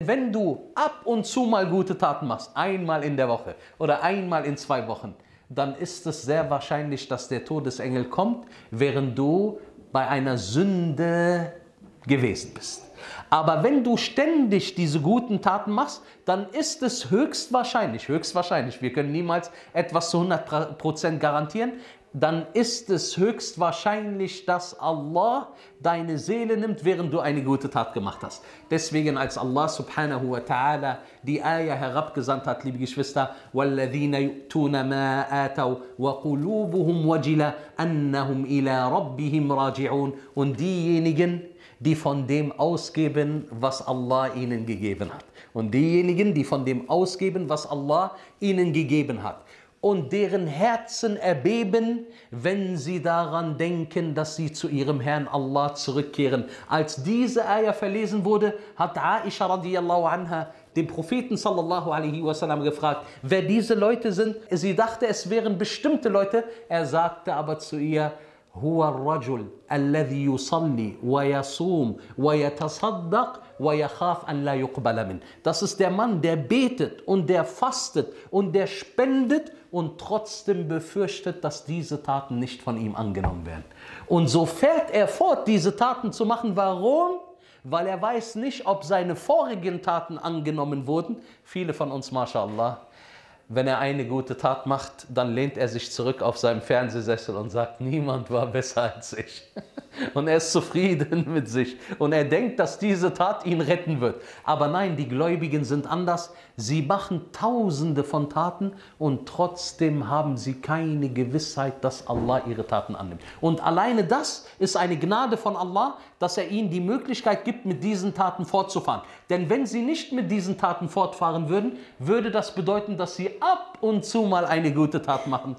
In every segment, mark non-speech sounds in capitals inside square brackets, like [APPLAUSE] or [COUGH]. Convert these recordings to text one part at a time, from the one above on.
Wenn du ab und zu mal gute Taten machst, einmal in der Woche oder einmal in zwei Wochen, dann ist es sehr wahrscheinlich, dass der Todesengel kommt, während du bei einer Sünde gewesen bist. Aber wenn du ständig diese guten Taten machst, dann ist es höchstwahrscheinlich, höchstwahrscheinlich, wir können niemals etwas zu 100% garantieren, dann ist es höchstwahrscheinlich, dass Allah deine Seele nimmt, während du eine gute Tat gemacht hast. Deswegen, als Allah subhanahu wa ta'ala die Ayah herabgesandt hat, liebe Geschwister, وَالَّذِينَ يُؤْتُونَ مَا آتَوْا وَقُلُوبُهُمْ وَجِلَ أَنَّهُمْ إِلَى رَبِّهِمْ رَاجِعُونَ Und diejenigen, die von dem ausgeben, was Allah ihnen gegeben hat. Und diejenigen, die von dem ausgeben, was Allah ihnen gegeben hat und deren Herzen erbeben, wenn sie daran denken, dass sie zu ihrem Herrn Allah zurückkehren. Als diese Ayah verlesen wurde, hat Aisha radiallahu anha den Propheten sallallahu alaihi wasallam gefragt, wer diese Leute sind. Sie dachte, es wären bestimmte Leute. Er sagte aber zu ihr, هو الرجل الذي يصلي ويصوم ويتصدق das ist der Mann, der betet und der fastet und der spendet und trotzdem befürchtet, dass diese Taten nicht von ihm angenommen werden. Und so fährt er fort, diese Taten zu machen. Warum? Weil er weiß nicht, ob seine vorigen Taten angenommen wurden. Viele von uns, mashallah, wenn er eine gute Tat macht, dann lehnt er sich zurück auf seinem Fernsehsessel und sagt, niemand war besser als ich. [LAUGHS] Und er ist zufrieden mit sich. Und er denkt, dass diese Tat ihn retten wird. Aber nein, die Gläubigen sind anders. Sie machen tausende von Taten und trotzdem haben sie keine Gewissheit, dass Allah ihre Taten annimmt. Und alleine das ist eine Gnade von Allah, dass er ihnen die Möglichkeit gibt, mit diesen Taten fortzufahren. Denn wenn sie nicht mit diesen Taten fortfahren würden, würde das bedeuten, dass sie ab und zu mal eine gute Tat machen.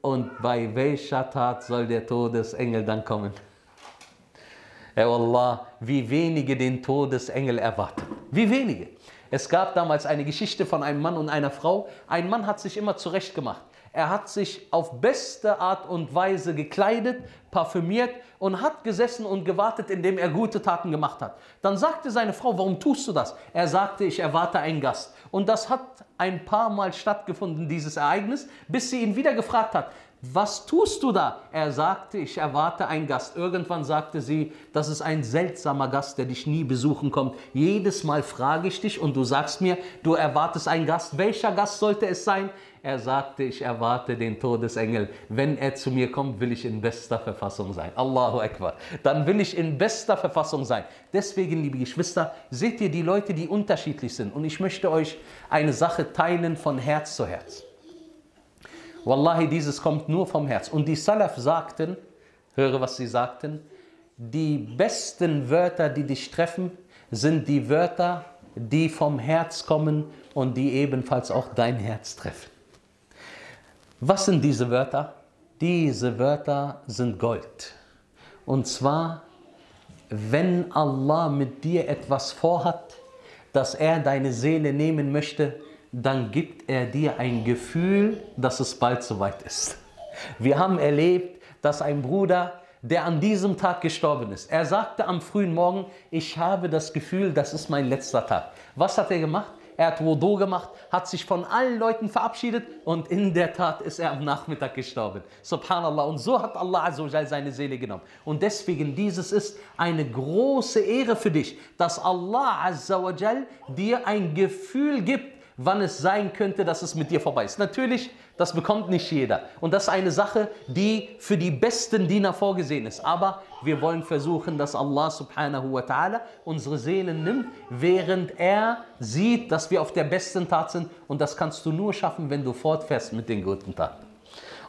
Und bei welcher Tat soll der Todesengel dann kommen? Herr Allah, wie wenige den Todesengel erwarten. Wie wenige. Es gab damals eine Geschichte von einem Mann und einer Frau. Ein Mann hat sich immer zurecht gemacht. Er hat sich auf beste Art und Weise gekleidet, parfümiert und hat gesessen und gewartet, indem er gute Taten gemacht hat. Dann sagte seine Frau, warum tust du das? Er sagte, ich erwarte einen Gast. Und das hat ein paar Mal stattgefunden, dieses Ereignis, bis sie ihn wieder gefragt hat, was tust du da? Er sagte, ich erwarte einen Gast. Irgendwann sagte sie, das ist ein seltsamer Gast, der dich nie besuchen kommt. Jedes Mal frage ich dich und du sagst mir, du erwartest einen Gast. Welcher Gast sollte es sein? Er sagte, ich erwarte den Todesengel. Wenn er zu mir kommt, will ich in bester Verfassung sein. Allahu Akbar. Dann will ich in bester Verfassung sein. Deswegen, liebe Geschwister, seht ihr die Leute, die unterschiedlich sind. Und ich möchte euch eine Sache teilen von Herz zu Herz. Wallahi, dieses kommt nur vom Herz. Und die Salaf sagten, höre, was sie sagten, die besten Wörter, die dich treffen, sind die Wörter, die vom Herz kommen und die ebenfalls auch dein Herz treffen. Was sind diese Wörter? Diese Wörter sind Gold. Und zwar, wenn Allah mit dir etwas vorhat, dass er deine Seele nehmen möchte, dann gibt er dir ein Gefühl, dass es bald soweit ist. Wir haben erlebt, dass ein Bruder, der an diesem Tag gestorben ist, er sagte am frühen Morgen, ich habe das Gefühl, das ist mein letzter Tag. Was hat er gemacht? Er hat Wudu gemacht, hat sich von allen Leuten verabschiedet und in der Tat ist er am Nachmittag gestorben. Subhanallah. Und so hat Allah seine Seele genommen. Und deswegen, dieses ist eine große Ehre für dich, dass Allah dir ein Gefühl gibt, wann es sein könnte, dass es mit dir vorbei ist. Natürlich, das bekommt nicht jeder. Und das ist eine Sache, die für die besten Diener vorgesehen ist. Aber wir wollen versuchen, dass Allah subhanahu wa ta'ala unsere Seelen nimmt, während er sieht, dass wir auf der besten Tat sind. Und das kannst du nur schaffen, wenn du fortfährst mit den guten Taten.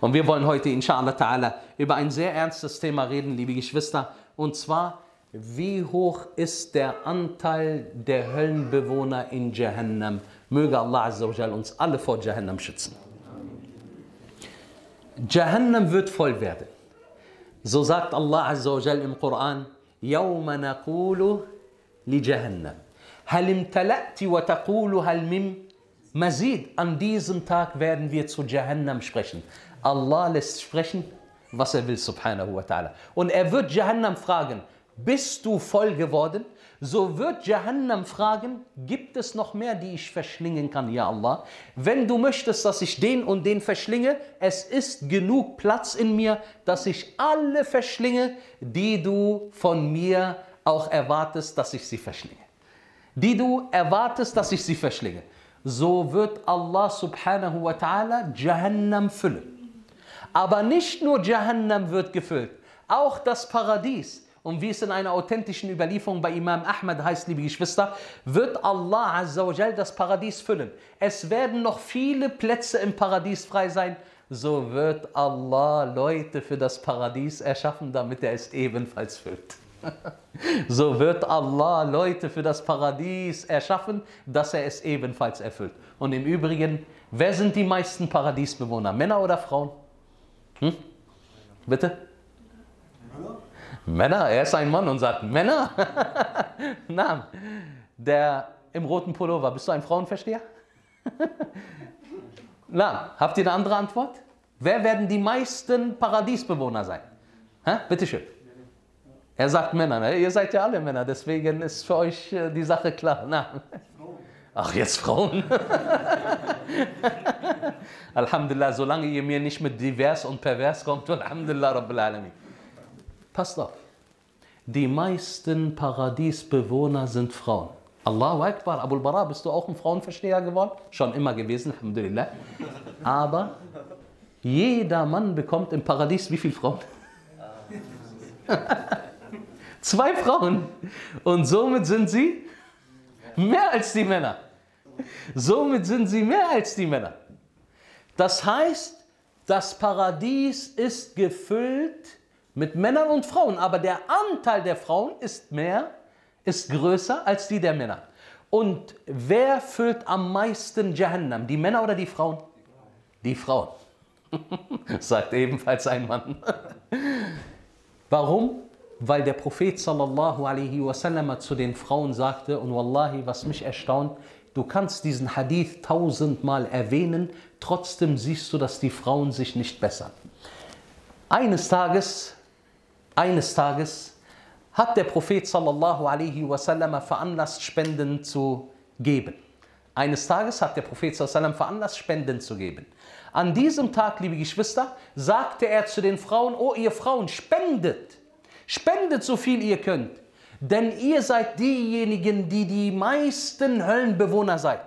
Und wir wollen heute, inshallah ta'ala, über ein sehr ernstes Thema reden, liebe Geschwister. Und zwar, wie hoch ist der Anteil der Höllenbewohner in Jahannam? Möge Allah uns alle vor Jahannam schützen. Jahannam wird voll werden. So sagt Allah Azza wa Jal im Koran, يوم نقول لجهنم هل امتلأت وتقول هل من مزيد An diesem Tag werden wir zu Jahannam sprechen. Allah lässt sprechen, was er will, subhanahu wa ta'ala. Und er wird Jahannam fragen, bist du voll geworden? So wird Jahannam fragen, gibt es noch mehr, die ich verschlingen kann, ja Allah? Wenn du möchtest, dass ich den und den verschlinge, es ist genug Platz in mir, dass ich alle verschlinge, die du von mir auch erwartest, dass ich sie verschlinge. Die du erwartest, dass ich sie verschlinge. So wird Allah subhanahu wa ta'ala Jahannam füllen. Aber nicht nur Jahannam wird gefüllt, auch das Paradies. Und wie es in einer authentischen Überlieferung bei Imam Ahmad heißt, liebe Geschwister, wird Allah Azzawajal das Paradies füllen. Es werden noch viele Plätze im Paradies frei sein. So wird Allah Leute für das Paradies erschaffen, damit er es ebenfalls füllt. [LAUGHS] so wird Allah Leute für das Paradies erschaffen, dass er es ebenfalls erfüllt. Und im Übrigen, wer sind die meisten Paradiesbewohner? Männer oder Frauen? Hm? Bitte? Männer, er ist ein Mann und sagt Männer. [LAUGHS] Nein, der im roten Pullover, bist du ein Frauenversteher? [LAUGHS] Na, habt ihr eine andere Antwort? Wer werden die meisten Paradiesbewohner sein? Hä? Bitte schön. Er sagt Männer, ne? ihr seid ja alle Männer, deswegen ist für euch äh, die Sache klar. Na. Ach, jetzt Frauen. [LAUGHS] Alhamdulillah, solange ihr mir nicht mit divers und pervers kommt, Alhamdulillah Rabbil Alamin. Passt auf. Die meisten Paradiesbewohner sind Frauen. Allahu Akbar, Abul Bara, bist du auch ein Frauenversteher geworden? Schon immer gewesen, Alhamdulillah. Aber jeder Mann bekommt im Paradies wie viele Frauen? [LAUGHS] Zwei Frauen. Und somit sind sie mehr als die Männer. Somit sind sie mehr als die Männer. Das heißt, das Paradies ist gefüllt mit Männern und Frauen, aber der Anteil der Frauen ist mehr, ist größer als die der Männer. Und wer füllt am meisten Jahannam, die Männer oder die Frauen? Die Frauen. [LAUGHS] Sagt ebenfalls ein Mann. [LAUGHS] Warum? Weil der Prophet sallallahu alaihi wasallam zu den Frauen sagte, und wallahi, was mich erstaunt, du kannst diesen Hadith tausendmal erwähnen, trotzdem siehst du, dass die Frauen sich nicht bessern. Eines Tages eines Tages hat der Prophet sallallahu alaihi wasallam veranlasst, Spenden zu geben. Eines Tages hat der Prophet wasallam veranlasst, Spenden zu geben. An diesem Tag, liebe Geschwister, sagte er zu den Frauen, oh ihr Frauen, spendet, spendet so viel ihr könnt, denn ihr seid diejenigen, die die meisten Höllenbewohner seid.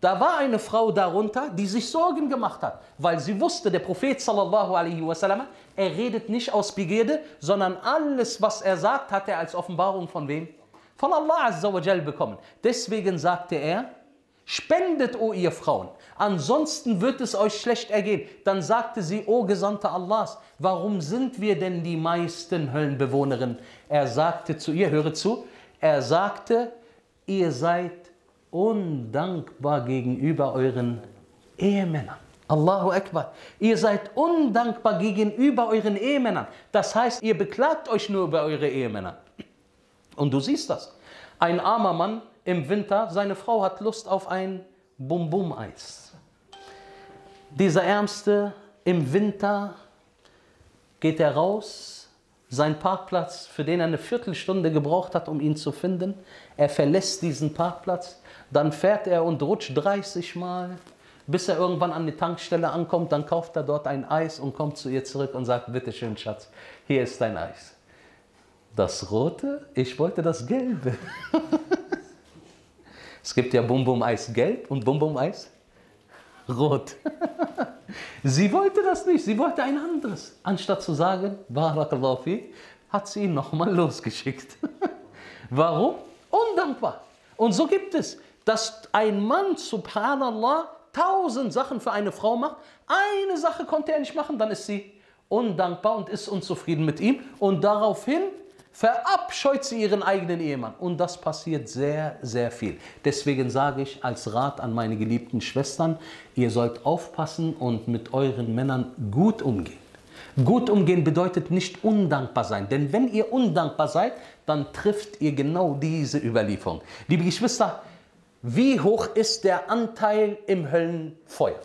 Da war eine Frau darunter, die sich Sorgen gemacht hat, weil sie wusste, der Prophet sallallahu alaihi wasallam, er redet nicht aus Begierde, sondern alles, was er sagt, hat er als Offenbarung von wem? Von Allah azza wa jal bekommen. Deswegen sagte er, spendet, o ihr Frauen, ansonsten wird es euch schlecht ergehen. Dann sagte sie, o Gesandte Allahs, warum sind wir denn die meisten Höllenbewohnerinnen? Er sagte zu ihr, höre zu, er sagte, ihr seid undankbar gegenüber euren Ehemännern. Allahu Akbar. Ihr seid undankbar gegenüber euren Ehemännern. Das heißt, ihr beklagt euch nur über eure Ehemänner. Und du siehst das. Ein armer Mann im Winter, seine Frau hat Lust auf ein Bum-Bum-Eis. Dieser Ärmste im Winter geht er raus, sein Parkplatz, für den er eine Viertelstunde gebraucht hat, um ihn zu finden. Er verlässt diesen Parkplatz, dann fährt er und rutscht 30 Mal, bis er irgendwann an die Tankstelle ankommt. Dann kauft er dort ein Eis und kommt zu ihr zurück und sagt, bitte schön Schatz, hier ist dein Eis. Das rote? Ich wollte das gelbe. [LAUGHS] es gibt ja Bum Bum Eis gelb und Bum Bum Eis rot. [LAUGHS] sie wollte das nicht, sie wollte ein anderes. Anstatt zu sagen, Barakallahu hat sie ihn nochmal losgeschickt. [LAUGHS] Warum? Undankbar. Und so gibt es dass ein Mann, subhanallah, tausend Sachen für eine Frau macht. Eine Sache konnte er nicht machen, dann ist sie undankbar und ist unzufrieden mit ihm. Und daraufhin verabscheut sie ihren eigenen Ehemann. Und das passiert sehr, sehr viel. Deswegen sage ich als Rat an meine geliebten Schwestern, ihr sollt aufpassen und mit euren Männern gut umgehen. Gut umgehen bedeutet nicht undankbar sein, denn wenn ihr undankbar seid, dann trifft ihr genau diese Überlieferung. Liebe Geschwister, wie hoch ist der Anteil im Höllenfeuer?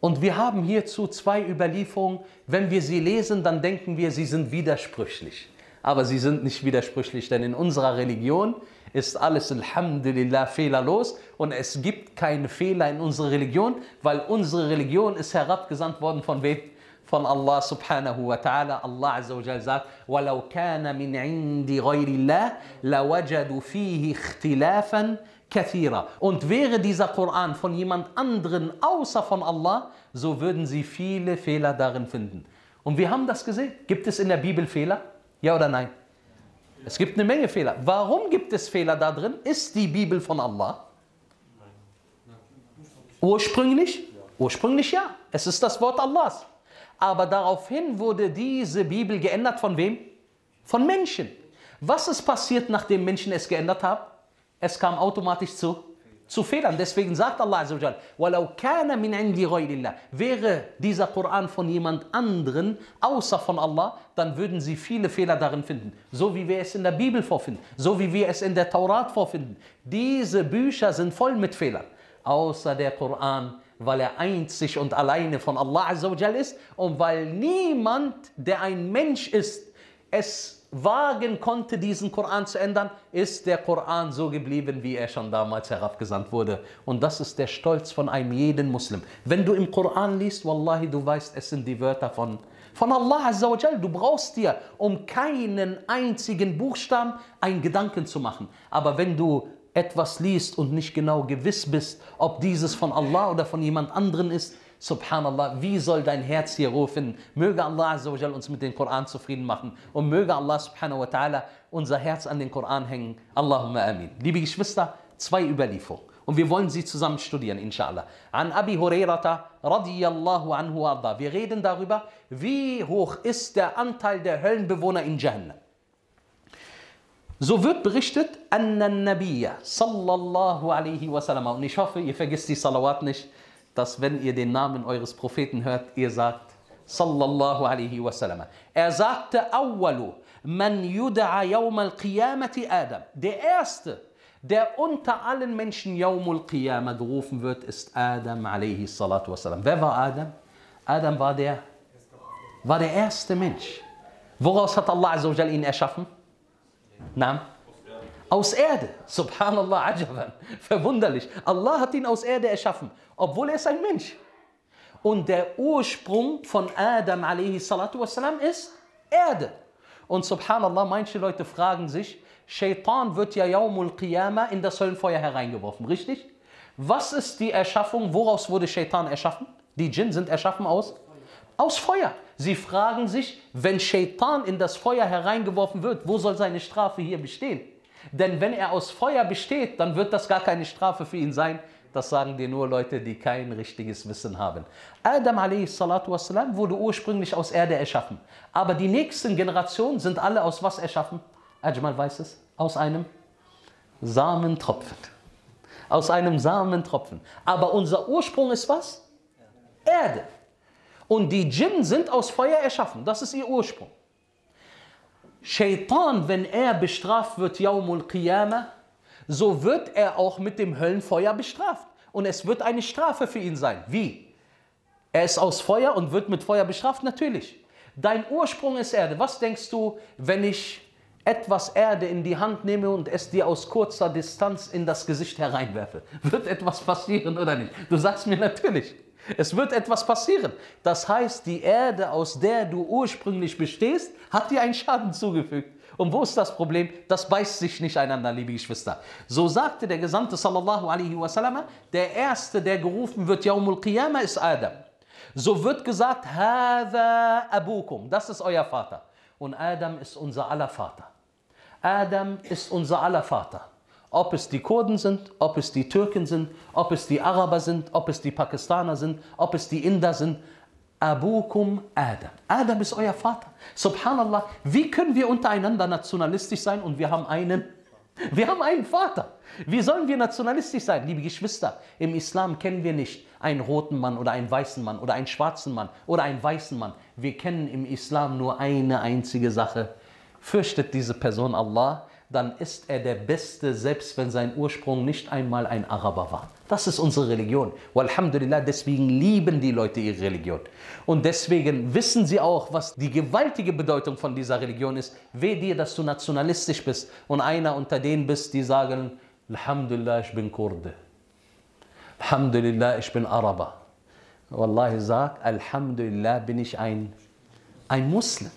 Und wir haben hierzu zwei Überlieferungen. Wenn wir sie lesen, dann denken wir, sie sind widersprüchlich. aber sie sind nicht widersprüchlich, denn in unserer Religion ist alles Alhamdulillah fehlerlos und es gibt keine Fehler in unserer Religion, weil unsere Religion ist herabgesandt worden von wem? Von Allah subhanahu wa ta'ala. Allah azza wa jal sagt, وَلَوْ كَانَ مِنْ عِنْدِ غَيْرِ اللَّهِ لَوَجَدُوا فِيهِ اخْتِلَافًا كَثِيرًا Und wäre dieser Koran von jemand anderen außer von Allah, so würden sie viele Fehler darin finden. Und wir haben das gesehen. Gibt es in der Bibel Fehler? Ja oder nein? Es gibt eine Menge Fehler. Warum gibt es Fehler da drin? Ist die Bibel von Allah? Ursprünglich? Ursprünglich ja. Es ist das Wort Allahs. Aber daraufhin wurde diese Bibel geändert von wem? Von Menschen. Was ist passiert, nachdem Menschen es geändert haben? Es kam automatisch zu zu Fehlern. Deswegen sagt Allah Azzawajal, وَلَوْ كَانَ مِنْ عِنْدِ غَيْرِ اللَّهِ Wäre dieser Koran von jemand anderen, außer von Allah, dann würden sie viele Fehler darin finden. So wie wir es in der Bibel vorfinden, so wie wir es in der Taurat vorfinden. Diese Bücher sind voll mit Fehlern. Außer der Koran, weil er einzig und alleine von Allah ist und weil niemand, der ein Mensch ist, es wagen konnte, diesen Koran zu ändern, ist der Koran so geblieben, wie er schon damals herabgesandt wurde. Und das ist der Stolz von einem jeden Muslim. Wenn du im Koran liest, Wallahi, du weißt, es sind die Wörter von, von Allah Du brauchst dir um keinen einzigen Buchstaben einen Gedanken zu machen. Aber wenn du etwas liest und nicht genau gewiss bist, ob dieses von Allah oder von jemand anderen ist, Subhanallah, wie soll dein Herz hier rufen? Möge Allah uns mit dem Koran zufrieden machen und möge Allah subhanahu wa ta'ala unser Herz an den Koran hängen. Allahumma amin. Liebe Geschwister, zwei Überlieferungen. Und wir wollen sie zusammen studieren, inshallah. An Abi Hurairata radiyallahu anhu arda. Wir reden darüber, wie hoch ist der Anteil der Höllenbewohner in Jahannam. So wird berichtet, anna Nabiya sallallahu alaihi wasallam. Und ich hoffe, ihr vergisst die Salawat nicht dass wenn ihr den Namen eures Propheten hört, ihr sagt, sallallahu alaihi wasallam. Er sagte, awwalu man yud'a yawm al-qiyamati Adam. Der erste, der unter allen Menschen yawm al-qiyamah gerufen wird, ist Adam alaihi salatu wasallam. Wer war Adam? Adam war der, war der erste Mensch. Woraus hat Allah ihn erschaffen? Naam? Aus Erde. Subhanallah, ajaban. Verwunderlich. Allah hat ihn aus Erde erschaffen, obwohl er ist ein Mensch. Und der Ursprung von Adam wassalam, ist Erde. Und subhanallah, manche Leute fragen sich, Shaitan wird ja Yaumul Qiyamah in das Höllenfeuer hereingeworfen, richtig? Was ist die Erschaffung? Woraus wurde Shaitan erschaffen? Die Djinn sind erschaffen aus? Aus Feuer. Sie fragen sich, wenn Shaitan in das Feuer hereingeworfen wird, wo soll seine Strafe hier bestehen? Denn wenn er aus Feuer besteht, dann wird das gar keine Strafe für ihn sein. Das sagen dir nur Leute, die kein richtiges Wissen haben. Adam wassalam, wurde ursprünglich aus Erde erschaffen. Aber die nächsten Generationen sind alle aus was erschaffen? Ajmal weiß es. Aus einem Samentropfen. Aus einem Samentropfen. Aber unser Ursprung ist was? Erde. Und die Djinn sind aus Feuer erschaffen. Das ist ihr Ursprung. Shaitan, wenn er bestraft wird, Yaumul Qiyamah, so wird er auch mit dem Höllenfeuer bestraft. Und es wird eine Strafe für ihn sein. Wie? Er ist aus Feuer und wird mit Feuer bestraft? Natürlich. Dein Ursprung ist Erde. Was denkst du, wenn ich etwas Erde in die Hand nehme und es dir aus kurzer Distanz in das Gesicht hereinwerfe? Wird etwas passieren oder nicht? Du sagst mir natürlich. Es wird etwas passieren. Das heißt, die Erde, aus der du ursprünglich bestehst, hat dir einen Schaden zugefügt. Und wo ist das Problem? Das beißt sich nicht einander, liebe Geschwister. So sagte der Gesandte sallallahu alaihi wasallam, der Erste, der gerufen wird, Yaumul Qiyamah, ist Adam. So wird gesagt, Hada abukum, das ist euer Vater. Und Adam ist unser aller Vater. Adam ist unser aller Vater. Ob es die Kurden sind, ob es die Türken sind, ob es die Araber sind, ob es die Pakistaner sind, ob es die Inder sind. Abukum Adam. Adam ist euer Vater. Subhanallah, wie können wir untereinander nationalistisch sein und wir haben einen, wir haben einen Vater. Wie sollen wir nationalistisch sein, liebe Geschwister? Im Islam kennen wir nicht einen roten Mann oder einen weißen Mann oder einen schwarzen Mann oder einen weißen Mann. Wir kennen im Islam nur eine einzige Sache. Fürchtet diese Person Allah dann ist er der Beste, selbst wenn sein Ursprung nicht einmal ein Araber war. Das ist unsere Religion. Walhamdulillah, deswegen lieben die Leute ihre Religion. Und deswegen wissen sie auch, was die gewaltige Bedeutung von dieser Religion ist. Weh dir, dass du nationalistisch bist und einer unter denen bist, die sagen, Alhamdulillah, ich bin Kurde. Alhamdulillah, ich bin Araber. Wallahi sag, Alhamdulillah bin ich ein, ein Muslim.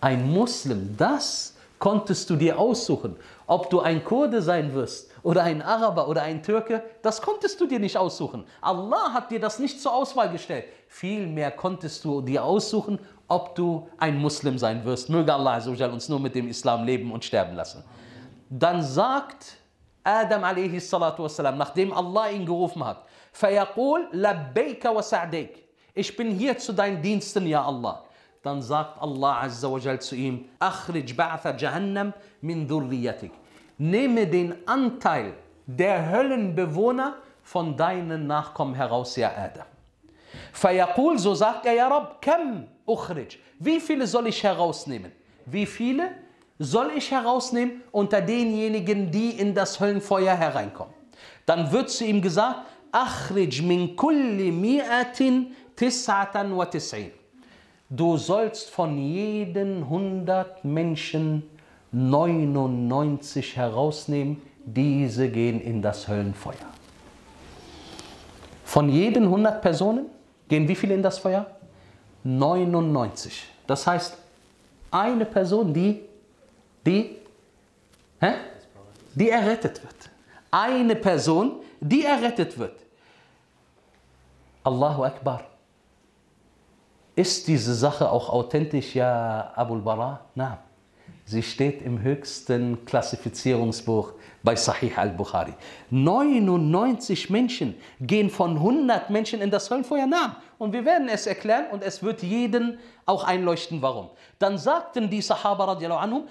Ein Muslim, das konntest du dir aussuchen. Ob du ein Kurde sein wirst oder ein Araber oder ein Türke, das konntest du dir nicht aussuchen. Allah hat dir das nicht zur Auswahl gestellt. Vielmehr konntest du dir aussuchen, ob du ein Muslim sein wirst. Möge Allah uns nur mit dem Islam leben und sterben lassen. Dann sagt Adam a.s., nachdem Allah ihn gerufen hat, فَيَقُولْ لَبَّيْكَ وَسَعْدَيْكَ Ich bin hier zu deinen Diensten, ja Allah dann sagt Allah Azza wa zu ihm, Achrij ba'atha Jahannam min dhurriyatik. Nehme den Anteil der Höllenbewohner von deinen Nachkommen heraus, ja Adam. Fayaqul, so sagt er, ja Rab, kam ukhrij. Wie viele soll ich herausnehmen? Wie viele soll ich herausnehmen unter denjenigen, die in das Höllenfeuer hereinkommen? Dann wird zu ihm gesagt, Achrij min kulli mi'atin tis'atan wa tis'in. Du sollst von jeden 100 Menschen 99 herausnehmen, diese gehen in das Höllenfeuer. Von jeden 100 Personen gehen wie viele in das Feuer? 99. Das heißt, eine Person, die, die, hä? die errettet wird. Eine Person, die errettet wird. Allahu Akbar. Ist diese Sache auch authentisch, ja, Abul Bara? Nein. Sie steht im höchsten Klassifizierungsbuch bei Sahih al-Bukhari. 99 Menschen gehen von 100 Menschen in das Höllenfeuer nach. Und wir werden es erklären und es wird jeden auch einleuchten, warum. Dann sagten die Sahaba radiallahu anhum?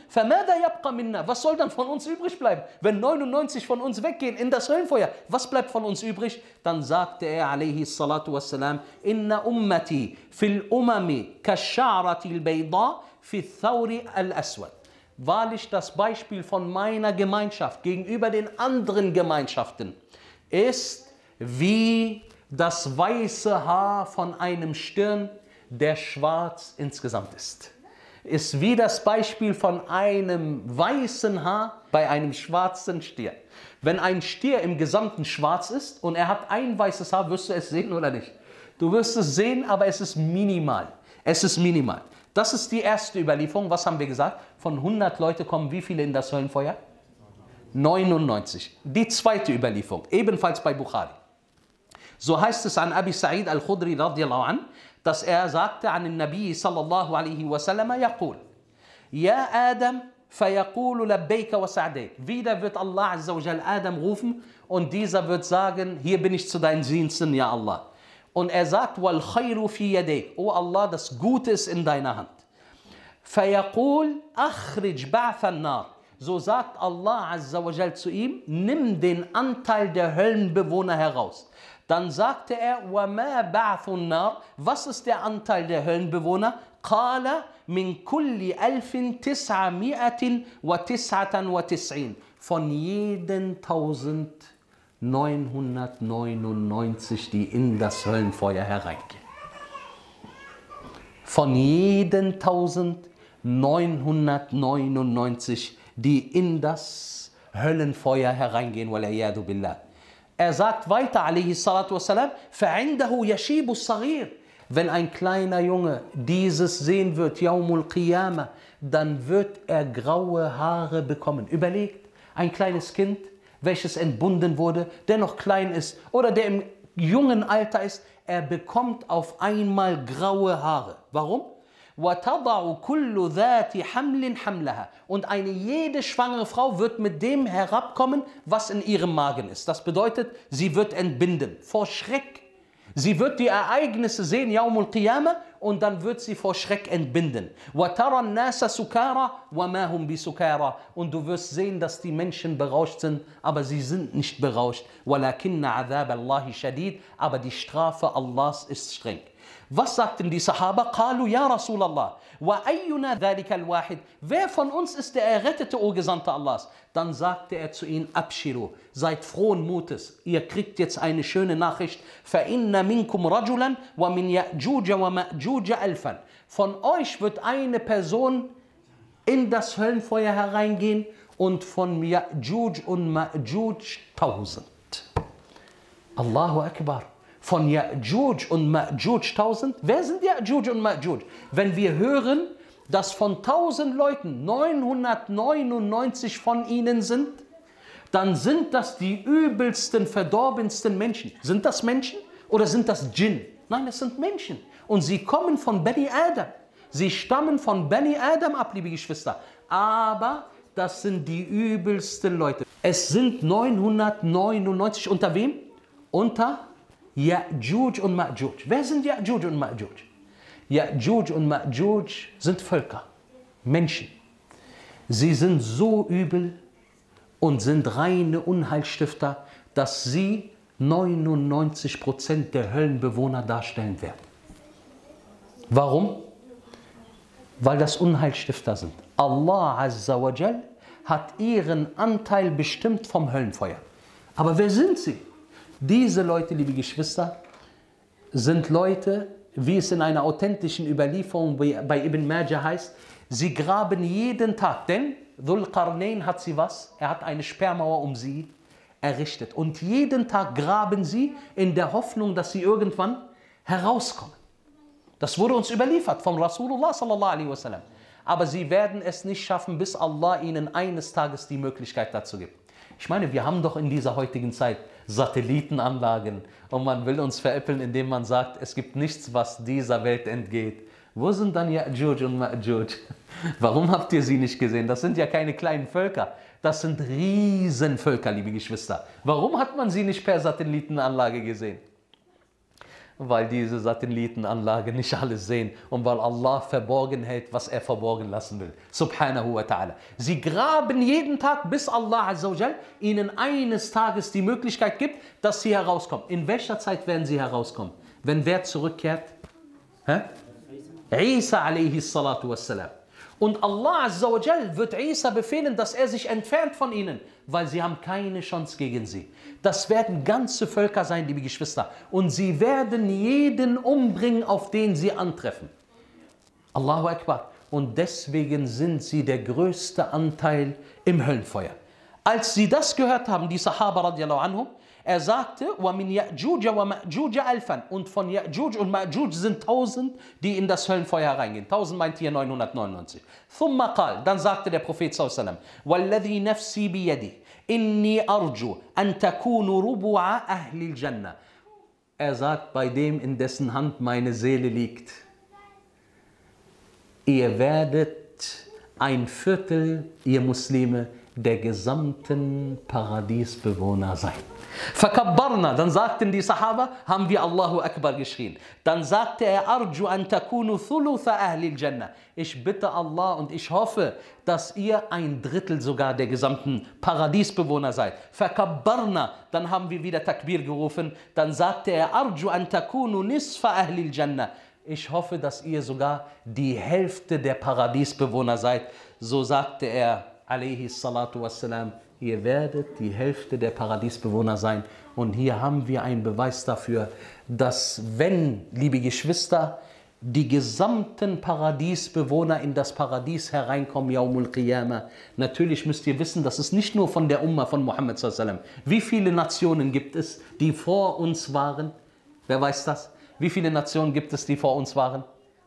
Was soll dann von uns übrig bleiben? Wenn 99 von uns weggehen in das Höllenfeuer, was bleibt von uns übrig? Dann sagte er, alayhi salatu wassalam, inna ummati fil umami kash'arati al-bayda fi thawri al-aswad wahrlich das Beispiel von meiner Gemeinschaft gegenüber den anderen Gemeinschaften ist wie das weiße Haar von einem Stirn, der schwarz insgesamt ist. Ist wie das Beispiel von einem weißen Haar bei einem schwarzen Stier. Wenn ein Stier im Gesamten schwarz ist und er hat ein weißes Haar, wirst du es sehen oder nicht? Du wirst es sehen, aber es ist minimal. Es ist minimal. Das ist die erste Überlieferung. Was haben wir gesagt? Von 100 Leute kommen wie viele in das Höllenfeuer? 99. Die zweite Überlieferung, ebenfalls bei Bukhari. So heißt es an Abi Sa'id al-Khudri radiallahu an, dass er sagte an den Nabi sallallahu alaihi wasallam, يقول, Ja Adam, فيقول لبيك وسعديك. Wieder wird Allah azza wa Adam rufen und dieser wird sagen, hier bin ich zu deinen Diensten, ja Allah. Und er sagt, wal khayru fi yadayk. Oh Allah, das Gute ist in deiner Hand. فيقول أخرج بعث النار. So sagt Allah Azza wa Jal zu ihm, nimm den Anteil der Höllenbewohner heraus. Dann sagte er, وَمَا بَعْثُ النَّارِ Was ist der Anteil der Höllenbewohner? قال من كل ألف تسعمائة وتسعة وتسعين Von jeden tausend 999, die in das Höllenfeuer hereingehen. Von jeden 1999, die in das Höllenfeuer hereingehen, billah. Er sagt weiter, alayhi salatu wassalam, فَعِنْدَهُ يَشِيبُ الصَّغِيرُ Wenn ein kleiner Junge dieses sehen wird, Yaumul Qiyamah, dann wird er graue Haare bekommen. Überlegt, ein kleines Kind, welches entbunden wurde, der noch klein ist oder der im jungen Alter ist, er bekommt auf einmal graue Haare. Warum? Und eine jede schwangere Frau wird mit dem herabkommen, was in ihrem Magen ist. Das bedeutet, sie wird entbinden vor Schreck. Sie wird die Ereignisse sehen, Yaumul Qiyamah, und dann wird sie vor Schreck entbinden. Und du wirst sehen, dass die Menschen berauscht sind, aber sie sind nicht berauscht. Aber die Strafe Allahs ist streng. Was sagten die Sahaba? Qalu ya Rasulallah, wa ayyuna dhalika al-wahid. Wer von uns ist der Errettete, o Gesandter Allahs? Dann sagte er zu ihnen, Abshiru, seid frohen Mutes. Ihr kriegt jetzt eine schöne Nachricht. Fa inna minkum rajulan wa min ya'juja wa ma'juja alfan. Von euch wird eine Person in das Höllenfeuer hereingehen und von Ya'juj und Ma'juj tausend. Allahu Akbar. Von Ya'juj und Ma'juj tausend. Wer sind Ya'juj und Ma'juj? Wenn wir hören, dass von tausend Leuten 999 von ihnen sind, dann sind das die übelsten, verdorbensten Menschen. Sind das Menschen oder sind das Djinn? Nein, es sind Menschen. Und sie kommen von Bani Adam. Sie stammen von Bani Adam ab, liebe Geschwister. Aber das sind die übelsten Leute. Es sind 999 unter wem? Unter Ya'juj und Ma'juj. Wer sind Ya'juj und Ma'juj? Ya'juj und Ma'juj sind Völker, Menschen. Sie sind so übel und sind reine Unheilstifter, dass sie 99% der Höllenbewohner darstellen werden. Warum? Weil das Unheilstifter sind. Allah Azza wa Jal hat ihren Anteil bestimmt vom Höllenfeuer. Aber wer sind sie? Diese Leute, liebe Geschwister, sind Leute, wie es in einer authentischen Überlieferung bei Ibn Majah heißt, sie graben jeden Tag, denn Dhul Qarnayn hat sie was? Er hat eine Sperrmauer um sie errichtet. Und jeden Tag graben sie in der Hoffnung, dass sie irgendwann herauskommen. Das wurde uns überliefert vom Rasulullah sallallahu alaihi wasallam. Aber sie werden es nicht schaffen, bis Allah ihnen eines Tages die Möglichkeit dazu gibt. Ich meine, wir haben doch in dieser heutigen Zeit Satellitenanlagen und man will uns veräppeln, indem man sagt, es gibt nichts, was dieser Welt entgeht. Wo sind dann Ya'juj und Ma'juj? [LAUGHS] Warum habt ihr sie nicht gesehen? Das sind ja keine kleinen Völker. Das sind Riesenvölker, liebe Geschwister. Warum hat man sie nicht per Satellitenanlage gesehen? Weil diese Satellitenanlage nicht alles sehen und weil Allah verborgen hält, was er verborgen lassen will. Subhanahu wa ta'ala. Sie graben jeden Tag, bis Allah Azzawajal ihnen eines Tages die Möglichkeit gibt, dass sie herauskommen. In welcher Zeit werden sie herauskommen? Wenn wer zurückkehrt? Hä? Isa alayhi salatu wassalam. Und Allah Azzawajal wird Isa befehlen, dass er sich entfernt von ihnen, weil sie haben keine Chance gegen sie. Das werden ganze Völker sein, liebe Geschwister. Und sie werden jeden umbringen, auf den sie antreffen. Allahu Akbar. Und deswegen sind sie der größte Anteil im Höllenfeuer. Als sie das gehört haben, die Sahaba radiallahu anhum, er sagte, und von Ya'juj und Ma'juj sind 1000, die in das Höllenfeuer reingehen. 1000 meint hier 999. Dann sagte der Prophet sallallahu alaihi wasallam, inni arju an takunu rubu'a ahli jannah Er sagt, bei dem, in dessen Hand meine Seele liegt, ihr werdet ein Viertel, ihr Muslime, der gesamten Paradiesbewohner sein. Fakabbarna, dann sagten die Sahaba, haben wir Allahu Akbar geschrien. Dann sagte er, Arju an takunu thulutha ahli jannah. Ich bitte Allah und ich hoffe, dass ihr ein Drittel sogar der gesamten Paradiesbewohner seid. Fakabbarna, dann haben wir wieder Takbir gerufen. Dann sagte er, Arju an takunu nisfa ahli jannah. Ich hoffe, dass ihr sogar die Hälfte der Paradiesbewohner seid. So sagte er, alaihi salatu wassalam, ihr werdet die Hälfte der Paradiesbewohner sein. Und hier haben wir einen Beweis dafür, dass wenn, liebe Geschwister, die gesamten Paradiesbewohner in das Paradies hereinkommen, Yaumul Qiyamah. Natürlich müsst ihr wissen, das ist nicht nur von der Umma von Muhammad sallam. Wie viele Nationen gibt es, die vor uns waren? Wer weiß das? Wie viele Nationen gibt es, die vor uns waren?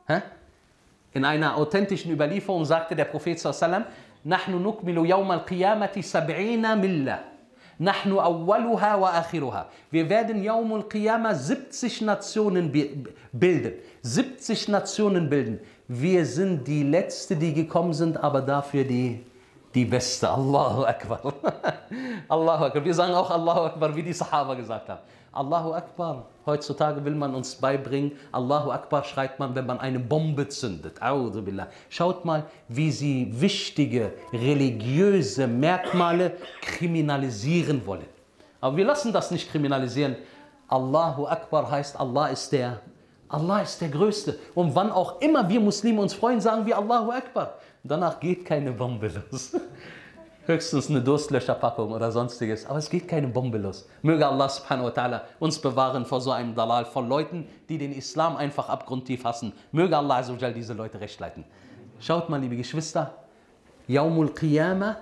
Hä? In einer authentischen Überlieferung sagte der Prophet sallam, نحن نكمل يوم القيامة سبعين ملة نحن أولها وآخرها Wir werden Yawm al-Qiyamah 70 Nationen bilden. 70 Nationen bilden. Wir sind die Letzte, die gekommen sind, aber dafür die, die Beste. [LAUGHS] Allahu Akbar. [LAUGHS] Allahu Akbar. Wir sagen auch Allahu Akbar, wie die Sahaba gesagt haben. Allahu Akbar. Heutzutage will man uns beibringen, Allahu Akbar schreit man, wenn man eine Bombe zündet. Schaut mal, wie sie wichtige religiöse Merkmale kriminalisieren wollen. Aber wir lassen das nicht kriminalisieren. Allahu Akbar heißt, Allah ist der Allah ist der Größte. Und wann auch immer wir Muslime uns freuen, sagen wir Allahu Akbar. Danach geht keine Bombe los. Höchstens eine Durstlöscherpackung oder sonstiges. Aber es geht keine Bombe los. Möge Allah subhanahu wa ta'ala uns bewahren vor so einem Dalal von Leuten, die den Islam einfach abgrundtief hassen. Möge Allah azawajal diese Leute recht leiten. Schaut mal, liebe Geschwister, Yaumul Qiyamah,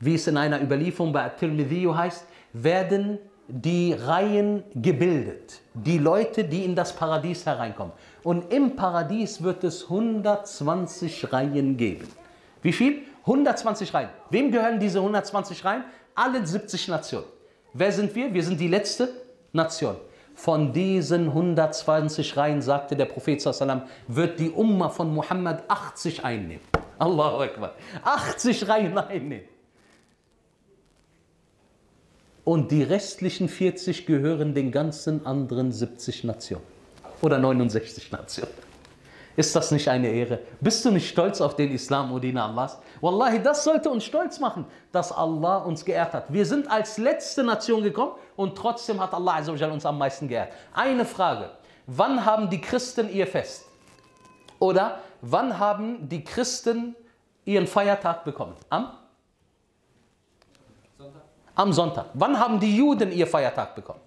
wie es in einer Überlieferung bei At-Tirmidhi heißt, werden die Reihen gebildet. Die Leute, die in das Paradies hereinkommen. Und im Paradies wird es 120 Reihen geben. Wie viel? 120 Reihen. Wem gehören diese 120 Reihen? Alle 70 Nationen. Wer sind wir? Wir sind die letzte Nation. Von diesen 120 Reihen, sagte der Prophet, wird die Umma von Muhammad 80 einnehmen. Allahu Akbar. 80 Reihen einnehmen. Und die restlichen 40 gehören den ganzen anderen 70 Nationen. Oder 69 Nationen. Ist das nicht eine Ehre? Bist du nicht stolz auf den Islam, O Diener Allahs? Wallahi, das sollte uns stolz machen, dass Allah uns geehrt hat. Wir sind als letzte Nation gekommen und trotzdem hat Allah uns am meisten geehrt. Eine Frage. Wann haben die Christen ihr Fest? Oder wann haben die Christen ihren Feiertag bekommen? Am? Am Sonntag. Wann haben die Juden ihr Feiertag bekommen?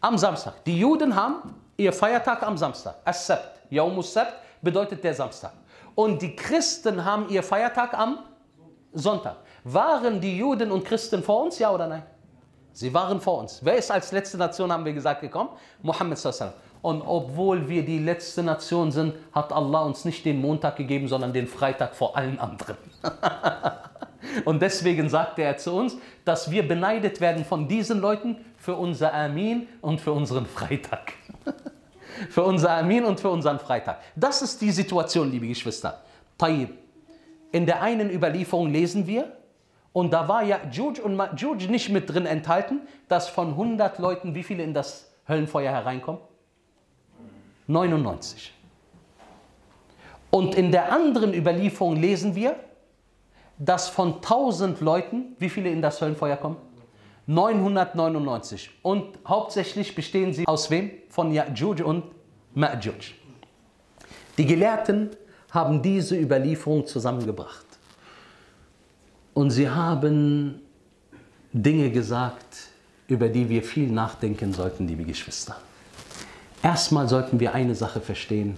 Am Samstag. Die Juden haben ihr Feiertag am Samstag. As-Sabt. Yaumus Sabt bedeutet der Samstag. Und die Christen haben ihr Feiertag am Sonntag. Waren die Juden und Christen vor uns, ja oder nein? Sie waren vor uns. Wer ist als letzte Nation, haben wir gesagt, gekommen? Mohammed sallallahu Und obwohl wir die letzte Nation sind, hat Allah uns nicht den Montag gegeben, sondern den Freitag vor allen anderen. [LAUGHS] und deswegen sagte er zu uns, dass wir beneidet werden von diesen Leuten für unser Amin und für unseren Freitag [LAUGHS] für unser Amin und für unseren Freitag. Das ist die Situation, liebe Geschwister. Tayyib. In der einen Überlieferung lesen wir, und da war ja Juj und Ma'juj nicht mit drin enthalten, dass von 100 Leuten wie viele in das Höllenfeuer hereinkommen? 99. Und in der anderen Überlieferung lesen wir, dass von 1000 Leuten wie viele in das Höllenfeuer kommen? 999. Und hauptsächlich bestehen sie aus wem? Von Ya'juj und Ma'juj. Die Gelehrten haben diese Überlieferung zusammengebracht. Und sie haben Dinge gesagt, über die wir viel nachdenken sollten, liebe Geschwister. Erstmal sollten wir eine Sache verstehen.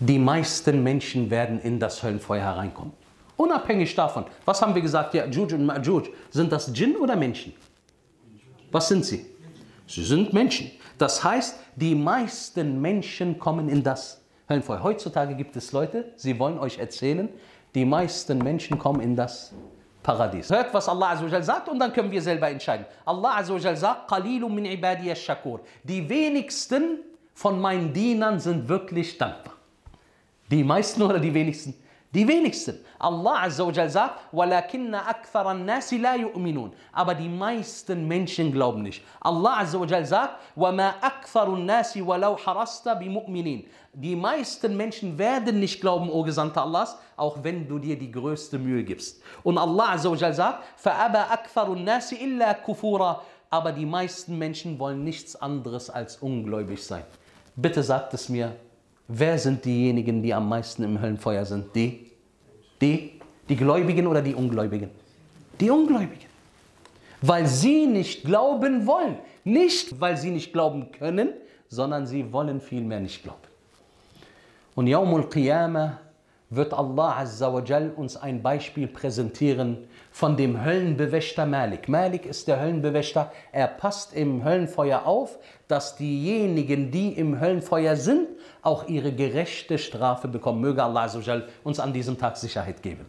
Die meisten Menschen werden in das Höllenfeuer hereinkommen. Unabhängig davon, was haben wir gesagt, ja, Juj und Ma'juj, sind das Djinn oder Menschen? Was sind sie? Sie sind Menschen. Das heißt, die meisten Menschen kommen in das Höllenfeuer. Heutzutage gibt es Leute, sie wollen euch erzählen, die meisten Menschen kommen in das Paradies. Hört, was Allah Azzawajal sagt und dann können wir selber entscheiden. Allah Azzawajal sagt, Qalilum min shakur. Die wenigsten von meinen Dienern sind wirklich dankbar. Die meisten oder die wenigsten? Die wenigsten. Allah Azza wa Jal sagt, وَلَكِنَّ أَكْثَرَ النَّاسِ لَا يُؤْمِنُونَ Aber die meisten Menschen glauben nicht. Allah Azza wa Jal sagt, وَمَا أَكْثَرُ النَّاسِ وَلَوْ حَرَسْتَ بِمُؤْمِنِينَ Die meisten Menschen werden nicht glauben, o Gesandter Allahs, auch wenn du dir die größte Mühe gibst. Und Allah Azza wa Jal sagt, فَأَبَا أَكْثَرُ النَّاسِ إِلَّا كُفُورًا Aber die meisten Menschen wollen nichts anderes als ungläubig sein. Bitte sagt es mir, Wer sind diejenigen, die am meisten im Höllenfeuer sind? Die? Die? Die Gläubigen oder die Ungläubigen? Die Ungläubigen. Weil sie nicht glauben wollen. Nicht, weil sie nicht glauben können, sondern sie wollen vielmehr nicht glauben. Und Yawmul Qiyamah wird Allah Azza wa Jal uns ein Beispiel präsentieren von dem Höllenbewächter Malik. Malik ist der Höllenbewächter. Er passt im Höllenfeuer auf, dass diejenigen, die im Höllenfeuer sind, auch ihre gerechte Strafe bekommen. Möge Allah Azza wa Jal uns an diesem Tag Sicherheit geben.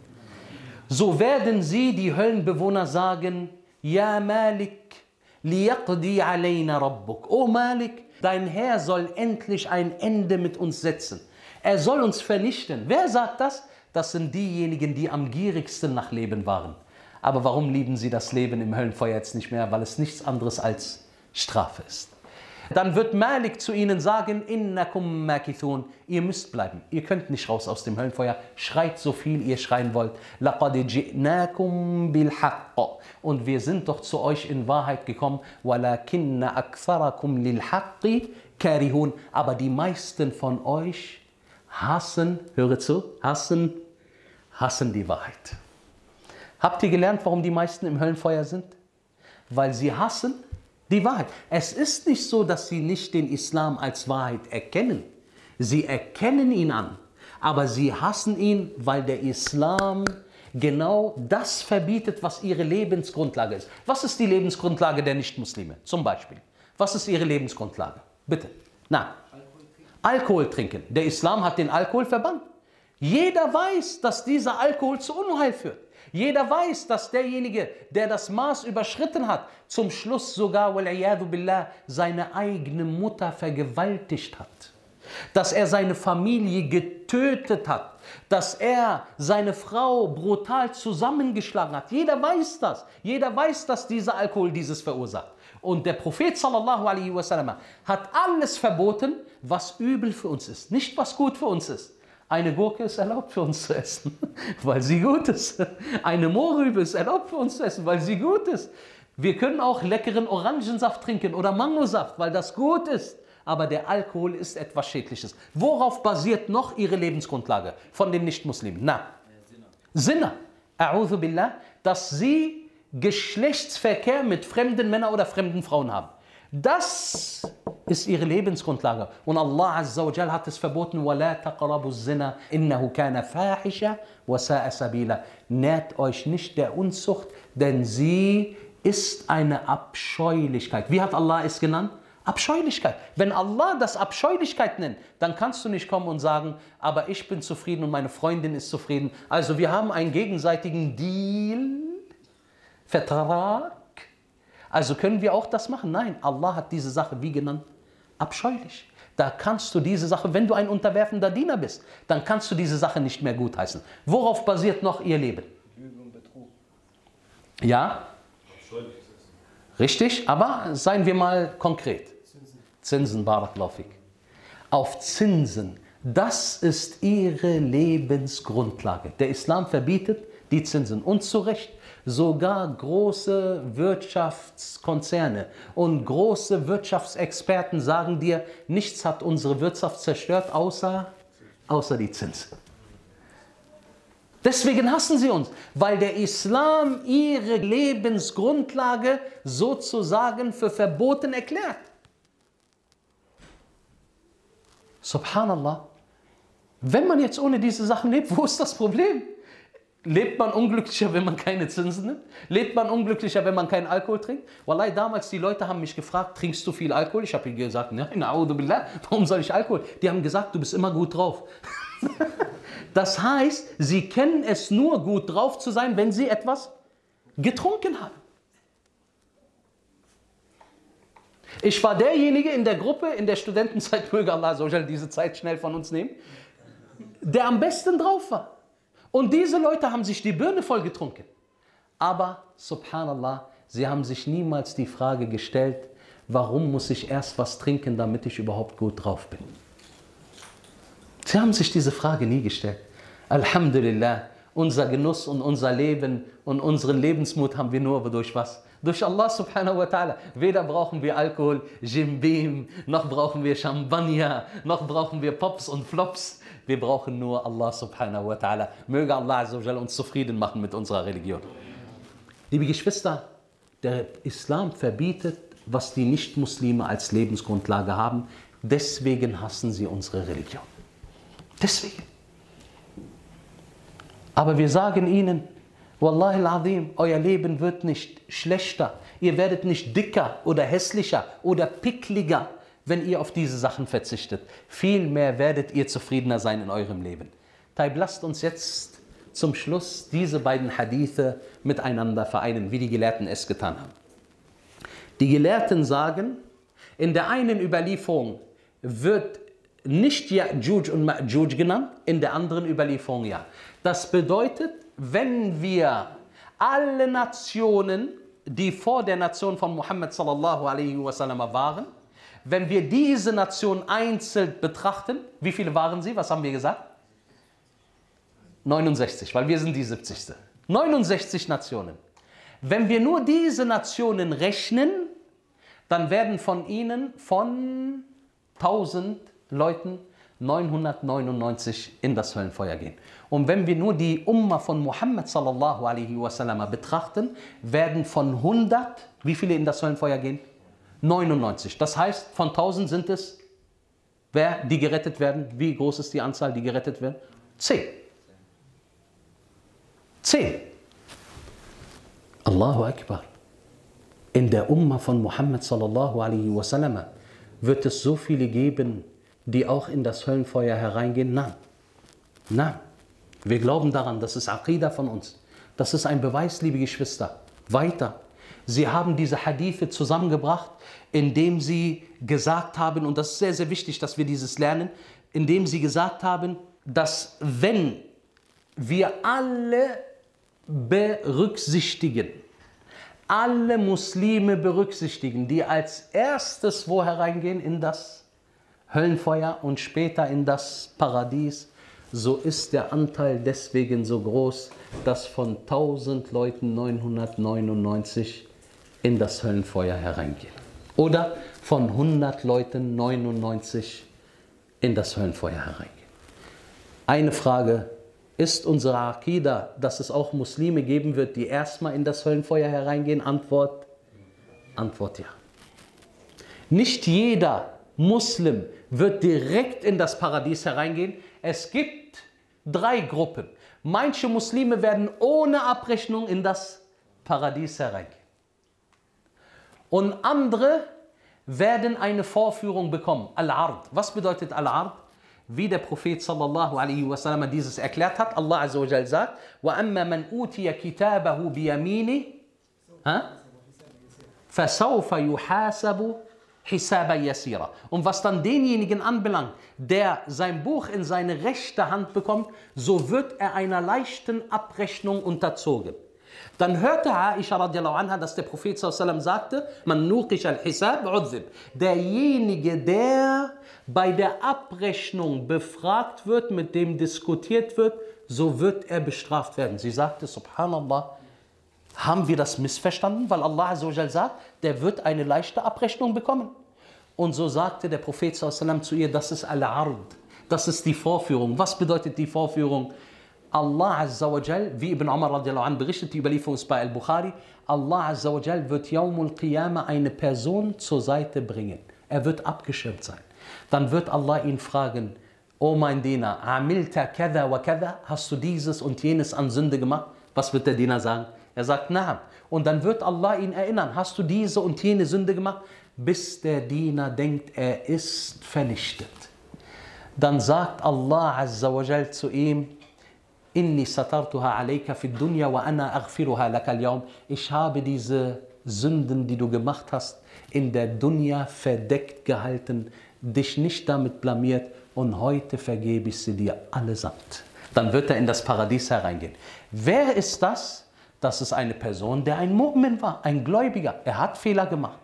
So werden sie, die Höllenbewohner, sagen, Ja Malik, liyaqdi alayna rabbuk. O Malik, dein Herr soll endlich ein Ende mit uns setzen. Er soll uns vernichten. Wer sagt das? Das sind diejenigen, die am gierigsten nach Leben waren. Aber warum lieben sie das Leben im Höllenfeuer jetzt nicht mehr? Weil es nichts anderes als Strafe ist. Dann wird Malik zu ihnen sagen, Innakum makithun, ihr müsst bleiben. Ihr könnt nicht raus aus dem Höllenfeuer. Schreit so viel ihr schreien wollt. Laqad bil Und wir sind doch zu euch in Wahrheit gekommen. Walakinna aktharakum lil karihun, aber die meisten von euch hassen, höre zu, hassen, hassen die Wahrheit. Habt ihr gelernt, warum die meisten im Höllenfeuer sind? Weil sie hassen die Wahrheit. Es ist nicht so, dass sie nicht den Islam als Wahrheit erkennen. Sie erkennen ihn an, aber sie hassen ihn, weil der Islam genau das verbietet, was ihre Lebensgrundlage ist. Was ist die Lebensgrundlage der Nichtmuslime? Zum Beispiel. Was ist ihre Lebensgrundlage? Bitte. Na, Alkohol trinken. Der Islam hat den Alkohol verbannt. Jeder weiß, dass dieser Alkohol zu Unheil führt. Jeder weiß, dass derjenige, der das Maß überschritten hat, zum Schluss sogar billah, seine eigene Mutter vergewaltigt hat. Dass er seine Familie getötet hat. Dass er seine Frau brutal zusammengeschlagen hat. Jeder weiß das. Jeder weiß, dass dieser Alkohol dieses verursacht. Und der Prophet sallallahu alaihi wasallam hat alles verboten, was übel für uns ist, nicht was gut für uns ist. Eine Gurke ist erlaubt für uns zu essen, [LAUGHS] weil sie gut ist. Eine Mohrrübe ist erlaubt für uns zu essen, weil sie gut ist. Wir können auch leckeren Orangensaft trinken oder Mangosaft, weil das gut ist. Aber der Alkohol ist etwas Schädliches. Worauf basiert noch ihre Lebensgrundlage von den Nichtmuslimen? Na, Sinne. A'udhu billah, dass sie Geschlechtsverkehr mit fremden Männern oder fremden Frauen haben. Das ist ihre Lebensgrundlage. Und Allah Azza wa Jal hat es verboten, وَلَا تَقْرَبُوا الزِّنَا إِنَّهُ كَانَ فَاحِشًا وَسَاءَ سَبِيلًا Nährt euch nicht der Unzucht, denn sie ist eine Abscheulichkeit. Wie hat Allah es genannt? Abscheulichkeit. Wenn Allah das Abscheulichkeit nennt, dann kannst du nicht kommen und sagen, aber ich bin zufrieden und meine Freundin ist zufrieden. Also wir haben einen gegenseitigen Deal Vertrag. Also können wir auch das machen? Nein, Allah hat diese Sache wie genannt? Abscheulich. Da kannst du diese Sache, wenn du ein unterwerfender Diener bist, dann kannst du diese Sache nicht mehr gutheißen. Worauf basiert noch ihr Leben? Lüge und Betrug. Ja? Richtig, aber seien wir mal konkret. Zinsen, Zinsen Baraklaufik. Auf Zinsen, das ist ihre Lebensgrundlage. Der Islam verbietet die Zinsen und zu Recht. Sogar große Wirtschaftskonzerne und große Wirtschaftsexperten sagen dir, nichts hat unsere Wirtschaft zerstört, außer, außer die Zinsen. Deswegen hassen sie uns, weil der Islam ihre Lebensgrundlage sozusagen für verboten erklärt. Subhanallah. Wenn man jetzt ohne diese Sachen lebt, wo ist das Problem? Lebt man unglücklicher, wenn man keine Zinsen nimmt? Lebt man unglücklicher, wenn man keinen Alkohol trinkt? Wallahi, damals, die Leute haben mich gefragt, trinkst du viel Alkohol? Ich habe ihnen gesagt, nein, billah, [LAUGHS] warum soll ich Alkohol? Die haben gesagt, du bist immer gut drauf. [LAUGHS] das heißt, sie kennen es nur gut drauf zu sein, wenn sie etwas getrunken haben. Ich war derjenige in der Gruppe, in der Studentenzeit, möge Allah diese Zeit schnell von uns nehmen, der am besten drauf war. Und diese Leute haben sich die Birne voll getrunken. Aber, subhanallah, sie haben sich niemals die Frage gestellt, warum muss ich erst was trinken, damit ich überhaupt gut drauf bin. Sie haben sich diese Frage nie gestellt. Alhamdulillah, unser Genuss und unser Leben und unseren Lebensmut haben wir nur durch was? Durch Allah subhanahu wa ta'ala. Weder brauchen wir Alkohol, Jim Beam, noch brauchen wir Champagner, noch brauchen wir Pops und Flops. Wir brauchen nur Allah subhanahu wa ta'ala. Möge Allah uns zufrieden machen mit unserer Religion. Liebe Geschwister, der Islam verbietet, was die Nichtmuslime als Lebensgrundlage haben. Deswegen hassen sie unsere Religion. Deswegen. Aber wir sagen ihnen, Wallahi al-Azim, euer Leben wird nicht schlechter. Ihr werdet nicht dicker oder hässlicher oder pickliger wenn ihr auf diese Sachen verzichtet. Vielmehr werdet ihr zufriedener sein in eurem Leben. Taib, lasst uns jetzt zum Schluss diese beiden Hadithe miteinander vereinen, wie die Gelehrten es getan haben. Die Gelehrten sagen, in der einen Überlieferung wird nicht Ya'juj und Ma'juj genannt, in der anderen Überlieferung ja. Das bedeutet, wenn wir alle Nationen, die vor der Nation von Muhammad sallallahu alaihi wasallam waren, wenn wir diese Nation einzeln betrachten, wie viele waren sie? Was haben wir gesagt? 69, weil wir sind die 70. 69 Nationen. Wenn wir nur diese Nationen rechnen, dann werden von ihnen von 1000 Leuten 999 in das Höllenfeuer gehen. Und wenn wir nur die Umma von Muhammad sallallahu alaihi wasallam betrachten, werden von 100, wie viele in das Höllenfeuer gehen? 99. Das heißt, von 1000 sind es, wer, die gerettet werden. Wie groß ist die Anzahl, die gerettet werden? 10. 10. Allahu Akbar. In der Umma von Muhammad sallallahu alaihi wasallam wird es so viele geben, die auch in das Höllenfeuer hereingehen? Nein. Nein. Wir glauben daran, das ist Aqidah von uns. Das ist ein Beweis, liebe Geschwister. Weiter. Sie haben diese Hadithe zusammengebracht, indem sie gesagt haben, und das ist sehr, sehr wichtig, dass wir dieses lernen, indem sie gesagt haben, dass wenn wir alle berücksichtigen, alle Muslime berücksichtigen, die als erstes wo hereingehen in das Höllenfeuer und später in das Paradies, so ist der Anteil deswegen so groß, dass von 1000 Leuten 999 in das Höllenfeuer hereingehen. Oder von 100 Leuten 99 in das Höllenfeuer hereingehen. Eine Frage, ist unsere Akida, dass es auch Muslime geben wird, die erstmal in das Höllenfeuer hereingehen? Antwort, Antwort ja. Nicht jeder Muslim wird direkt in das Paradies hereingehen. Es gibt drei Gruppen. Manche Muslime werden ohne Abrechnung in das Paradies hereingehen. Und andere werden eine Vorführung bekommen. Al-Ard. Was bedeutet Al-Ard? Wie der Prophet sallallahu alaihi wasallam dieses erklärt hat, Allah azza wa jal sagt, وَأَمَّا مَنْ أُوتِيَ كِتَابَهُ بِيَمِينِ فَسَوْفَ يُحَاسَبُ Hisaba Yasira. Und was dann denjenigen anbelangt, der sein Buch in seine rechte Hand bekommt, so wird er einer leichten Abrechnung unterzogen. Dann hörte Aisha radiallahu anha, dass der Prophet sallam sagte, man nuqish al-hisab udhib. Derjenige, der bei der Abrechnung befragt wird, mit dem diskutiert wird, so wird er bestraft werden. Sie sagte, subhanallah, haben wir das missverstanden? Weil Allah sagt, der wird eine leichte Abrechnung bekommen. Und so sagte der Prophet zu ihr, das ist al-ard, das ist die Vorführung. Was bedeutet die Vorführung? Allah Azza wa Jal, wie Ibn Umar radiallahu berichtet, die Überlieferung ist bei Al-Bukhari, Allah Azza wa Jal wird Yawmul Qiyamah eine Person zur Seite bringen. Er wird abgeschirmt sein. Dann wird Allah ihn fragen, O mein Diener, amilta kada wa kada, hast du dieses und jenes an Sünde gemacht? Was wird der Diener sagen? Er sagt, na. Und dann wird Allah ihn erinnern, hast du diese und jene Sünde gemacht? Bis der Diener denkt, er ist vernichtet. Dann sagt Allah Azza wa Jal zu ihm, Inni satartuha alayka fi dunya wa ana aghfiruha laka al Ich habe diese Sünden, die du gemacht hast, in der Dunya verdeckt gehalten, dich nicht damit blamiert und heute vergebe ich sie dir allesamt. Dann wird er in das Paradies hereingehen. Wer ist das? Das ist eine Person, der ein Mu'min war, ein Gläubiger. Er hat Fehler gemacht.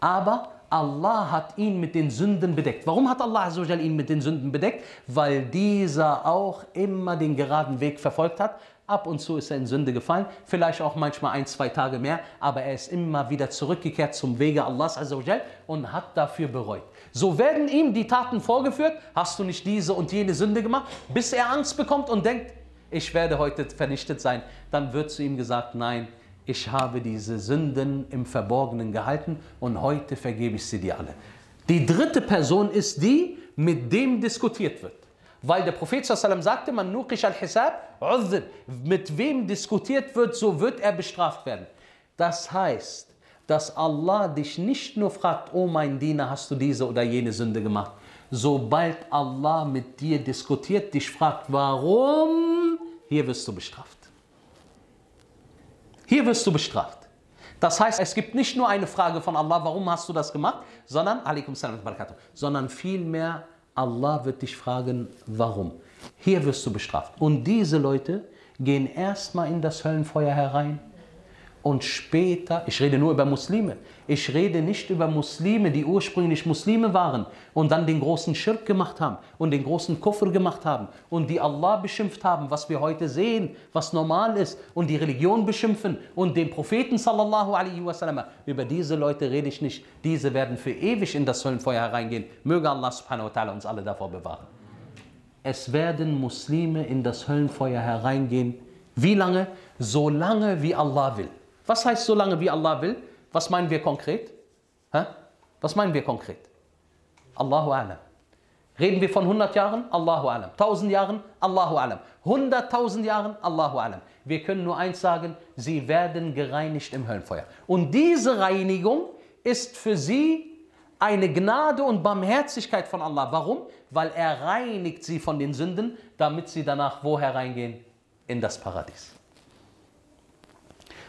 Aber Allah hat ihn mit den Sünden bedeckt. Warum hat Allah ihn mit den Sünden bedeckt? Weil dieser auch immer den geraden Weg verfolgt hat. Ab und zu ist er in Sünde gefallen, vielleicht auch manchmal ein, zwei Tage mehr, aber er ist immer wieder zurückgekehrt zum Wege Allahs und hat dafür bereut. So werden ihm die Taten vorgeführt, hast du nicht diese und jene Sünde gemacht, bis er Angst bekommt und denkt, ich werde heute vernichtet sein. Dann wird zu ihm gesagt, nein, ich habe diese Sünden im Verborgenen gehalten und heute vergebe ich sie dir alle. Die dritte Person ist die, mit dem diskutiert wird. Weil der Prophet sagte, man nuqish al-hisab, mit wem diskutiert wird, so wird er bestraft werden. Das heißt, dass Allah dich nicht nur fragt, oh mein Diener, hast du diese oder jene Sünde gemacht. Sobald Allah mit dir diskutiert, dich fragt, warum, hier wirst du bestraft. Hier wirst du bestraft. Das heißt, es gibt nicht nur eine Frage von Allah, warum hast du das gemacht, sondern, sondern vielmehr, Allah wird dich fragen, warum. Hier wirst du bestraft. Und diese Leute gehen erstmal in das Höllenfeuer herein Und später, ich rede nur über Muslime, ich rede nicht über Muslime, die ursprünglich Muslime waren und dann den großen Schirk gemacht haben und den großen Kufr gemacht haben und die Allah beschimpft haben, was wir heute sehen, was normal ist und die Religion beschimpfen und den Propheten sallallahu alaihi wasallam. Über diese Leute rede ich nicht. Diese werden für ewig in das Höllenfeuer hereingehen. Möge Allah subhanahu wa ta'ala uns alle davor bewahren. Es werden Muslime in das Höllenfeuer hereingehen. Wie lange? So lange wie Allah will. Was heißt so lange wie Allah will? Was meinen wir konkret? Hä? Was meinen wir konkret? Allahu alam. Reden wir von 100 Jahren? Allahu alam. 1000 Jahren? Allahu alam. 100.000 Jahren? Allahu alam. Wir können nur eins sagen, sie werden gereinigt im Höllenfeuer. Und diese Reinigung ist für sie eine Gnade und Barmherzigkeit von Allah. Warum? Weil er reinigt sie von den Sünden, damit sie danach woher reingehen? In das Paradies.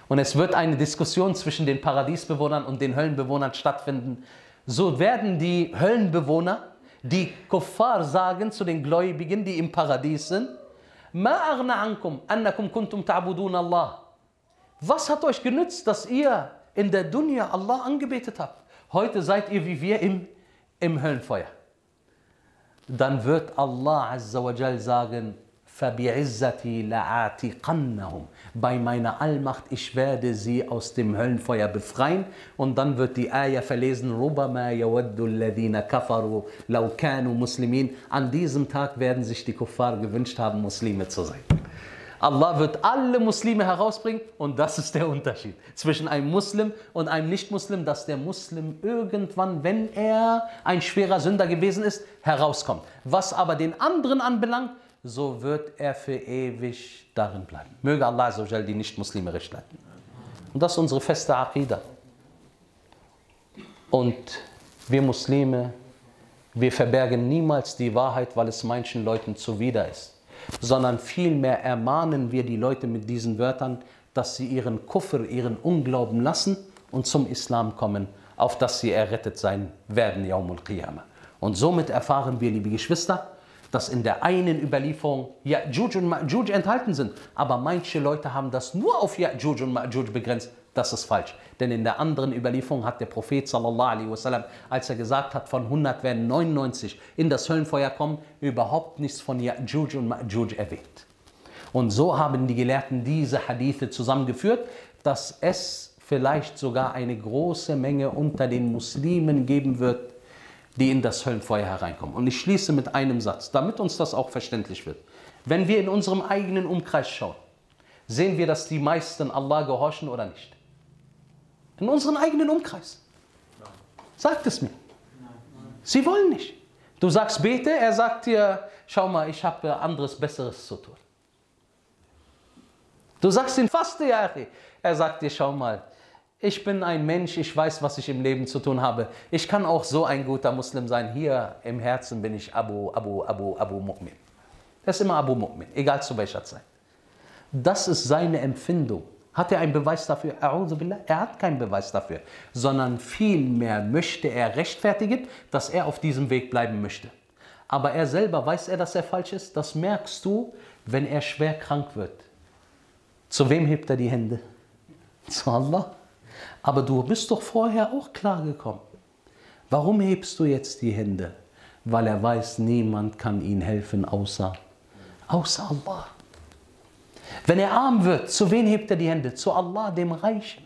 Und es wird eine Diskussion zwischen den Paradiesbewohnern und den Höllenbewohnern stattfinden. So werden die Höllenbewohner, die Kuffar sagen zu den Gläubigen, die im Paradies sind, Ma aghna ankum, annakum kuntum ta'budun Allah. Was hat euch genützt, dass ihr in der Dunya Allah angebetet habt? Heute seid ihr wie wir im, im Höllenfeuer. Dann wird Allah Azza wa Jal sagen, Bei meiner Allmacht, ich werde sie aus dem Höllenfeuer befreien. Und dann wird die Ayah verlesen, رُبَمَا يَوَدُّ الَّذِينَ كَفَرُوا لَوْ كَانُوا مُسْلِمِينَ An diesem Tag werden sich die Kuffar gewünscht haben, Muslime zu sein. Allah wird alle Muslime herausbringen und das ist der Unterschied zwischen einem Muslim und einem Nicht-Muslim, dass der Muslim irgendwann, wenn er ein schwerer Sünder gewesen ist, herauskommt. Was aber den anderen anbelangt, so wird er für ewig darin bleiben. Möge Allah die Nicht-Muslime recht leiten. Und das ist unsere feste Aqidah. Und wir Muslime, wir verbergen niemals die Wahrheit, weil es manchen Leuten zuwider ist, sondern vielmehr ermahnen wir die Leute mit diesen Wörtern, dass sie ihren Kufr, ihren Unglauben lassen und zum Islam kommen, auf dass sie errettet sein werden, Yawmul Qiyamah. Und somit erfahren wir, liebe Geschwister, dass in der einen Überlieferung Ya'juj und Ma'juj enthalten sind. Aber manche Leute haben das nur auf Ya'juj und Ma'juj begrenzt. Das ist falsch. Denn in der anderen Überlieferung hat der Prophet sallallahu wasallam, als er gesagt hat, von 100 werden 99 in das Höllenfeuer kommen, überhaupt nichts von Ya'juj und Ma'juj erwähnt. Und so haben die Gelehrten diese Hadithe zusammengeführt, dass es vielleicht sogar eine große Menge unter den Muslimen geben wird, die in das Höllenfeuer hereinkommen. Und ich schließe mit einem Satz, damit uns das auch verständlich wird. Wenn wir in unserem eigenen Umkreis schauen, sehen wir, dass die meisten Allah gehorchen oder nicht? In unserem eigenen Umkreis. Sagt es mir. Sie wollen nicht. Du sagst bete, er sagt dir, schau mal, ich habe anderes, besseres zu tun. Du sagst ihn faste, ja, er sagt dir, schau mal, ich bin ein Mensch, ich weiß, was ich im Leben zu tun habe. Ich kann auch so ein guter Muslim sein. Hier im Herzen bin ich Abu, Abu, Abu, Abu Mu'min. Er ist immer Abu Mu'min, egal zu welcher Zeit. Das ist seine Empfindung. Hat er einen Beweis dafür? Er hat keinen Beweis dafür, sondern vielmehr möchte er rechtfertigen, dass er auf diesem Weg bleiben möchte. Aber er selber, weiß er, dass er falsch ist? Das merkst du, wenn er schwer krank wird. Zu wem hebt er die Hände? [LAUGHS] Zu Allah. Aber du bist doch vorher auch klargekommen. Warum hebst du jetzt die Hände? Weil er weiß, niemand kann ihm helfen außer, außer Allah. Wenn er arm wird, zu wem hebt er die Hände? Zu Allah, dem Reichen.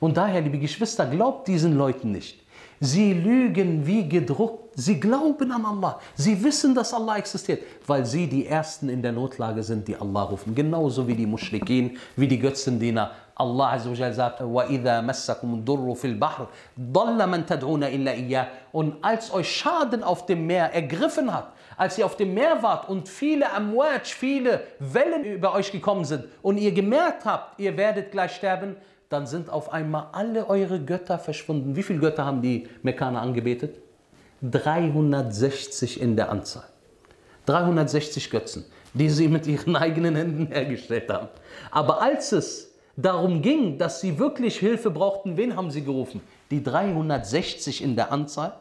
Und daher, liebe Geschwister, glaubt diesen Leuten nicht. Sie lügen wie gedruckt. Sie glauben an Allah. Sie wissen, dass Allah existiert, weil sie die Ersten in der Notlage sind, die Allah rufen. Genauso wie die Muschrikin, wie die Götzendiener. Allah Azza sagt, وَإِذَا مَسَّكُمُ الضُّرُّ فِي الْبَحْرِ ضَلَّ مَنْ تَدْعُونَ إِلَّا إِيَّهِ Und als euch Schaden auf dem Meer ergriffen hat, als ihr auf dem Meer wart und viele Amwaj, viele Wellen über euch gekommen sind und ihr gemerkt habt, ihr werdet gleich sterben, dann sind auf einmal alle eure Götter verschwunden. Wie viele Götter haben die Mekkaner angebetet? 360 in der Anzahl. 360 Götzen, die sie mit ihren eigenen [LAUGHS] Händen hergestellt haben. Aber als es darum ging, dass sie wirklich Hilfe brauchten, wen haben sie gerufen? Die 360 in der Anzahl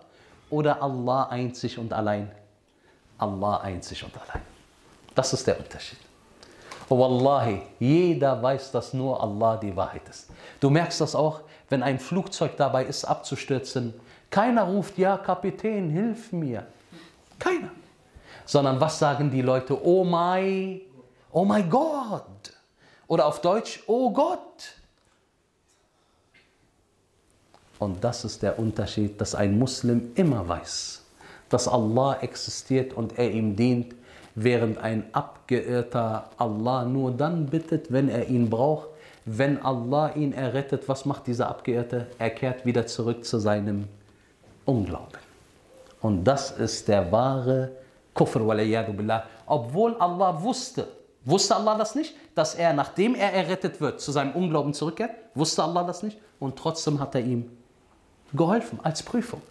oder Allah einzig und allein? Allah einzig und allein. Das ist der Unterschied. Oh, Wallahi, jeder weiß, dass nur Allah die Wahrheit ist. Du merkst das auch, wenn ein Flugzeug dabei ist, abzustürzen. Keiner ruft, ja, Kapitän, hilf mir. Keiner. Sondern was sagen die Leute? Oh mein, oh mein Gott. Oder auf Deutsch, oh Gott. Und das ist der Unterschied, dass ein Muslim immer weiß, dass Allah existiert und er ihm dient, während ein Abgeirrter Allah nur dann bittet, wenn er ihn braucht. Wenn Allah ihn errettet, was macht dieser Abgeirrte? Er kehrt wieder zurück zu seinem Unglauben. Und das ist der wahre Kufr, billah. Obwohl Allah wusste, wusste Allah das nicht, dass er, nachdem er errettet wird, zu seinem Unglauben zurückkehrt? Wusste Allah das nicht? Und trotzdem hat er ihm geholfen als Prüfung.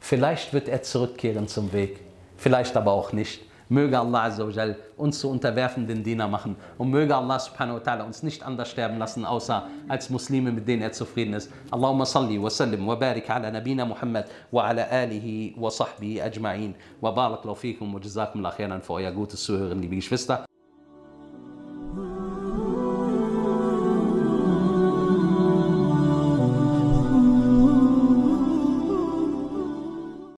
Vielleicht wird er zurückkehren zum Weg, vielleicht aber auch nicht. Möge Allah Azzawajal uns zu unterwerfenden Diener machen und möge Allah subhanahu wa ta'ala uns nicht anders sterben lassen, außer als Muslime, mit denen er zufrieden ist. Allahumma salli wa sallim wa barik ala nabina Muhammad wa ala alihi wa sahbihi ajma'in. Wa barak lau fikum wa jazakum khairan für euer gutes Zuhören, liebe Geschwister.